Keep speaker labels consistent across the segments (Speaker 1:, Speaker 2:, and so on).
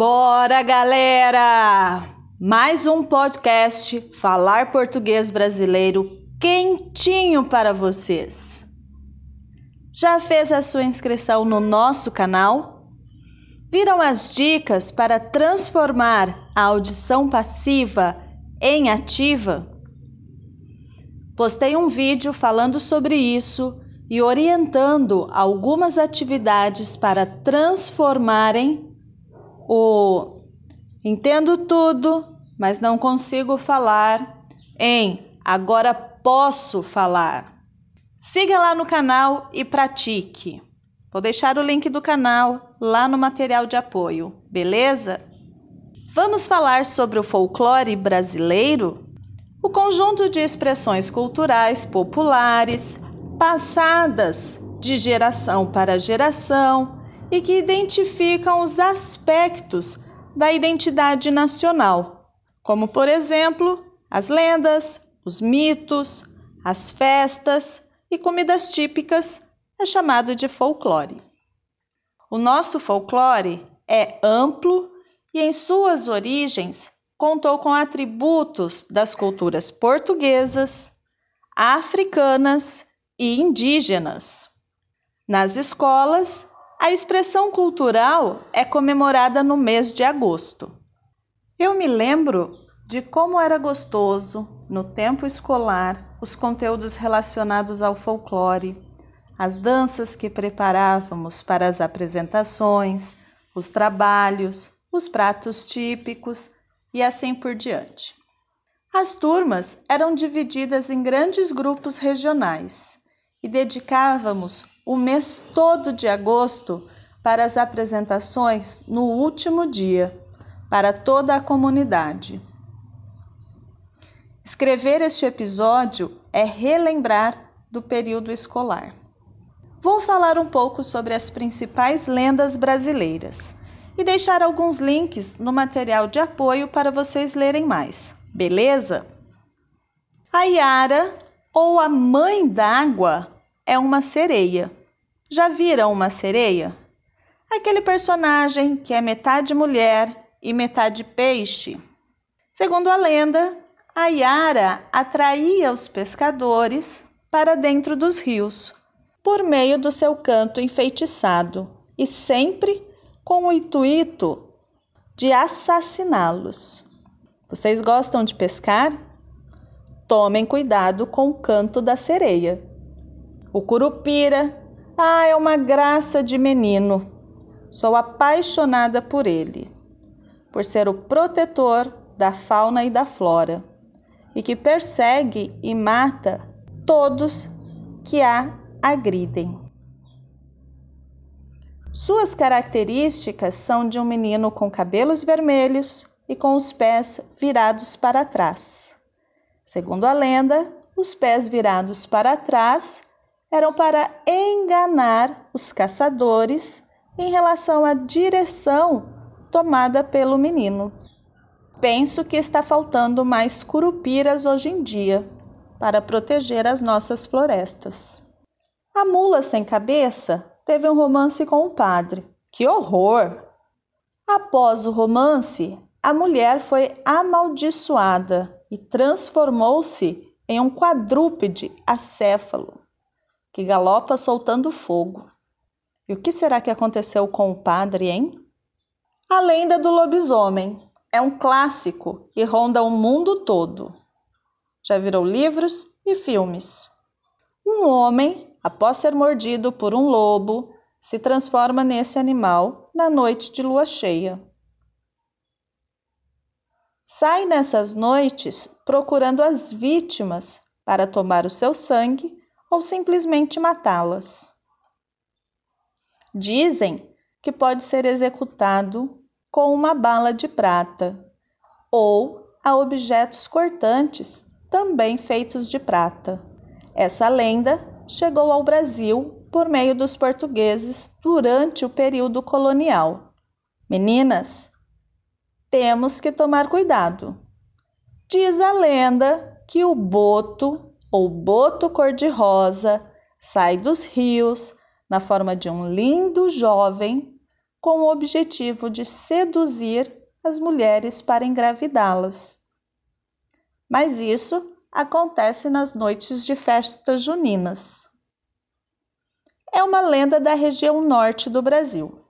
Speaker 1: Bora, galera! Mais um podcast Falar Português Brasileiro quentinho para vocês. Já fez a sua inscrição no nosso canal? Viram as dicas para transformar a audição passiva em ativa? Postei um vídeo falando sobre isso e orientando algumas atividades para transformarem o entendo tudo, mas não consigo falar em agora posso falar. Siga lá no canal e pratique. Vou deixar o link do canal lá no material de apoio, beleza? Vamos falar sobre o folclore brasileiro? O conjunto de expressões culturais populares passadas de geração para geração e que identificam os aspectos da identidade nacional, como, por exemplo, as lendas, os mitos, as festas e comidas típicas, é chamado de folclore. O nosso folclore é amplo e, em suas origens, contou com atributos das culturas portuguesas, africanas e indígenas. Nas escolas, a expressão cultural é comemorada no mês de agosto. Eu me lembro de como era gostoso, no tempo escolar, os conteúdos relacionados ao folclore, as danças que preparávamos para as apresentações, os trabalhos, os pratos típicos e assim por diante. As turmas eram divididas em grandes grupos regionais e dedicávamos o mês todo de agosto para as apresentações no último dia, para toda a comunidade. Escrever este episódio é relembrar do período escolar. Vou falar um pouco sobre as principais lendas brasileiras e deixar alguns links no material de apoio para vocês lerem mais, beleza? A Yara, ou a Mãe d'Água, é uma sereia. Já viram uma sereia? Aquele personagem que é metade mulher e metade peixe. Segundo a lenda, a Yara atraía os pescadores para dentro dos rios por meio do seu canto enfeitiçado e sempre com o intuito de assassiná-los. Vocês gostam de pescar? Tomem cuidado com o canto da sereia. O curupira, ah, é uma graça de menino. Sou apaixonada por ele, por ser o protetor da fauna e da flora, e que persegue e mata todos que a agridem. Suas características são de um menino com cabelos vermelhos e com os pés virados para trás. Segundo a lenda, os pés virados para trás eram para enganar os caçadores em relação à direção tomada pelo menino. Penso que está faltando mais curupiras hoje em dia para proteger as nossas florestas. A mula sem cabeça teve um romance com o padre. Que horror! Após o romance, a mulher foi amaldiçoada e transformou-se em um quadrúpede acéfalo que galopa soltando fogo. E o que será que aconteceu com o padre, hein? A lenda do lobisomem é um clássico e ronda o mundo todo. Já virou livros e filmes. Um homem, após ser mordido por um lobo, se transforma nesse animal na noite de lua cheia. Sai nessas noites procurando as vítimas para tomar o seu sangue ou simplesmente matá-las. Dizem que pode ser executado com uma bala de prata ou a objetos cortantes também feitos de prata. Essa lenda chegou ao Brasil por meio dos portugueses durante o período colonial. Meninas, temos que tomar cuidado. Diz a lenda que o boto ou boto cor-de-rosa sai dos rios na forma de um lindo jovem com o objetivo de seduzir as mulheres para engravidá-las. Mas isso acontece nas noites de festas juninas. É uma lenda da região norte do Brasil.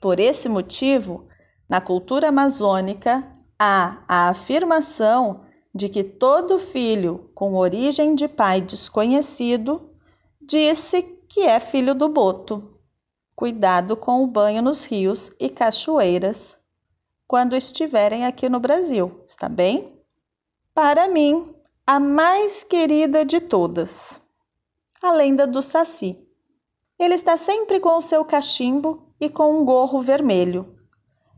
Speaker 1: Por esse motivo, na cultura amazônica há a afirmação de que todo filho com origem de pai desconhecido disse que é filho do boto. Cuidado com o banho nos rios e cachoeiras quando estiverem aqui no Brasil, está bem? Para mim, a mais querida de todas, a lenda do Saci. Ele está sempre com o seu cachimbo e com um gorro vermelho.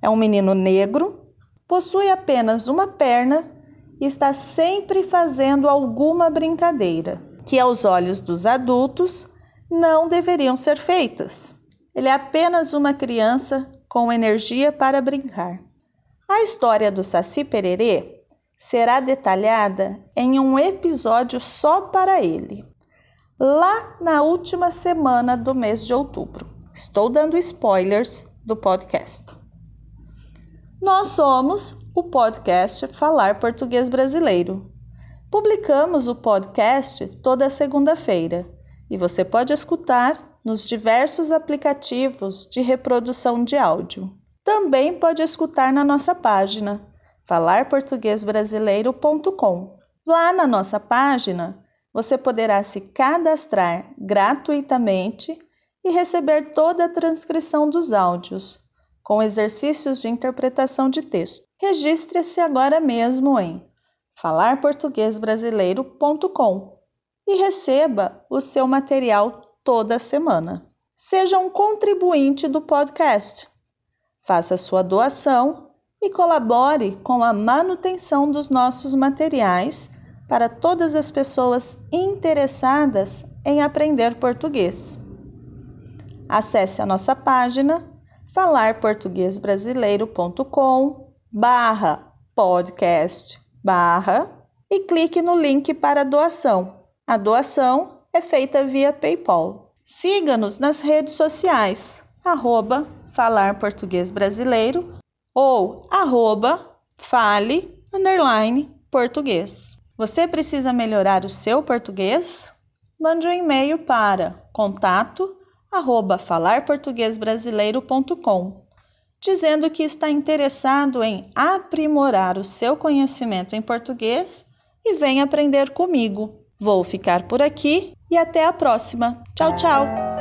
Speaker 1: É um menino negro, possui apenas uma perna está sempre fazendo alguma brincadeira que, aos olhos dos adultos, não deveriam ser feitas. Ele é apenas uma criança com energia para brincar. A história do Saci Pererê será detalhada em um episódio só para ele, lá na última semana do mês de outubro. Estou dando spoilers do podcast. Nós somos o podcast Falar Português Brasileiro. Publicamos o podcast toda segunda-feira e você pode escutar nos diversos aplicativos de reprodução de áudio. Também pode escutar na nossa página falarportuguesbrasileiro.com. Lá na nossa página, você poderá se cadastrar gratuitamente e receber toda a transcrição dos áudios com exercícios de interpretação de texto. Registre-se agora mesmo em falarportuguesbrasileiro.com e receba o seu material toda semana. Seja um contribuinte do podcast. Faça sua doação e colabore com a manutenção dos nossos materiais para todas as pessoas interessadas em aprender português. Acesse a nossa página falarportuguesbrasileiro.com barra podcast barra e clique no link para doação. A doação é feita via PayPal. Siga-nos nas redes sociais, arroba Falar Português Brasileiro ou arroba fale underline português. Você precisa melhorar o seu português? Mande um e-mail para contato arroba falarportuguesbrasileiro.com, dizendo que está interessado em aprimorar o seu conhecimento em português e vem aprender comigo. Vou ficar por aqui e até a próxima. Tchau, tchau!